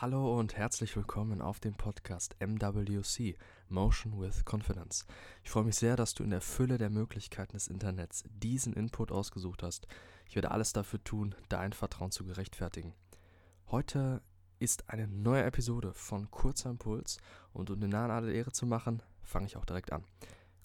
Hallo und herzlich willkommen auf dem Podcast MWC Motion with Confidence. Ich freue mich sehr, dass du in der Fülle der Möglichkeiten des Internets diesen Input ausgesucht hast. Ich werde alles dafür tun, dein Vertrauen zu gerechtfertigen. Heute ist eine neue Episode von Kurzer Impuls und um den Nahen alle Ehre zu machen, fange ich auch direkt an.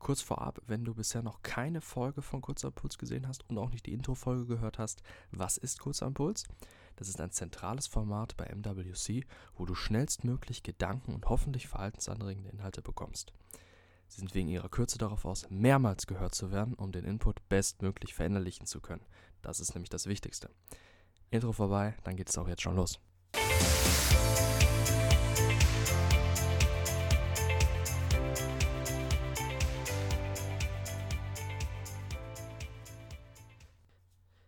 Kurz vorab, wenn du bisher noch keine Folge von Kurzer Impuls gesehen hast und auch nicht die Intro-Folge gehört hast, was ist Kurzer Impuls? Das ist ein zentrales Format bei MWC, wo du schnellstmöglich Gedanken und hoffentlich verhaltensanregende Inhalte bekommst. Sie sind wegen ihrer Kürze darauf aus, mehrmals gehört zu werden, um den Input bestmöglich verinnerlichen zu können. Das ist nämlich das Wichtigste. Intro vorbei, dann geht es auch jetzt schon los.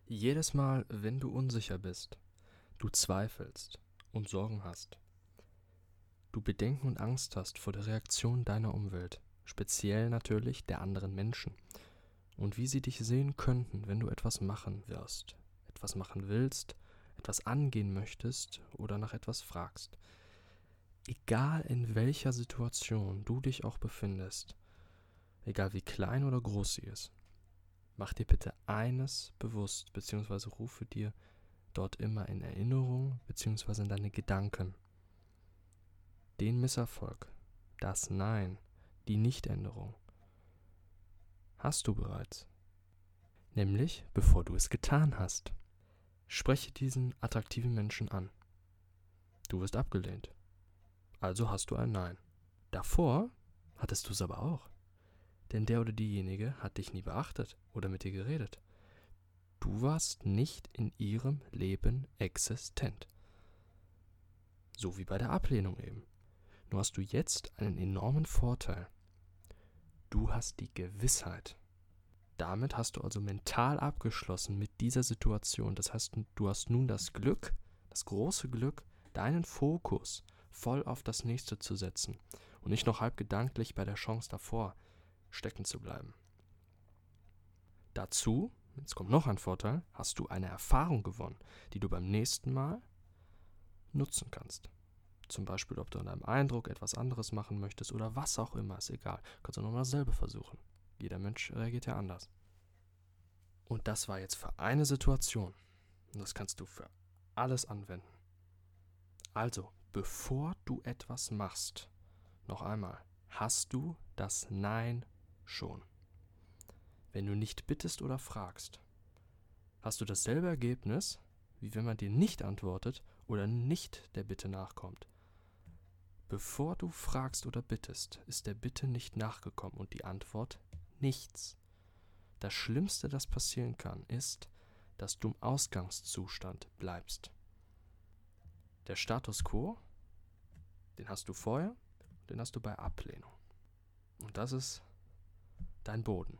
Jedes Mal, wenn du unsicher bist, du zweifelst und Sorgen hast, du Bedenken und Angst hast vor der Reaktion deiner Umwelt, speziell natürlich der anderen Menschen, und wie sie dich sehen könnten, wenn du etwas machen wirst, etwas machen willst, etwas angehen möchtest oder nach etwas fragst. Egal in welcher Situation du dich auch befindest, egal wie klein oder groß sie ist, mach dir bitte eines bewusst, beziehungsweise rufe dir dort immer in Erinnerung bzw. in deine Gedanken. Den Misserfolg, das Nein, die Nichtänderung hast du bereits. Nämlich bevor du es getan hast. Spreche diesen attraktiven Menschen an. Du wirst abgelehnt. Also hast du ein Nein. Davor hattest du es aber auch. Denn der oder diejenige hat dich nie beachtet oder mit dir geredet. Du warst nicht in ihrem Leben existent. So wie bei der Ablehnung eben. Nur hast du jetzt einen enormen Vorteil. Du hast die Gewissheit. Damit hast du also mental abgeschlossen mit dieser Situation. Das heißt, du hast nun das Glück, das große Glück, deinen Fokus voll auf das nächste zu setzen und nicht noch halb gedanklich bei der Chance davor stecken zu bleiben. Dazu jetzt kommt noch ein Vorteil, hast du eine Erfahrung gewonnen, die du beim nächsten Mal nutzen kannst. Zum Beispiel, ob du an einem Eindruck etwas anderes machen möchtest oder was auch immer, ist egal. Kannst du nochmal dasselbe versuchen. Jeder Mensch reagiert ja anders. Und das war jetzt für eine Situation. Und das kannst du für alles anwenden. Also, bevor du etwas machst, noch einmal, hast du das Nein schon. Wenn du nicht bittest oder fragst, hast du dasselbe Ergebnis, wie wenn man dir nicht antwortet oder nicht der Bitte nachkommt. Bevor du fragst oder bittest, ist der Bitte nicht nachgekommen und die Antwort nichts. Das Schlimmste, das passieren kann, ist, dass du im Ausgangszustand bleibst. Der Status quo, den hast du vorher, den hast du bei Ablehnung. Und das ist dein Boden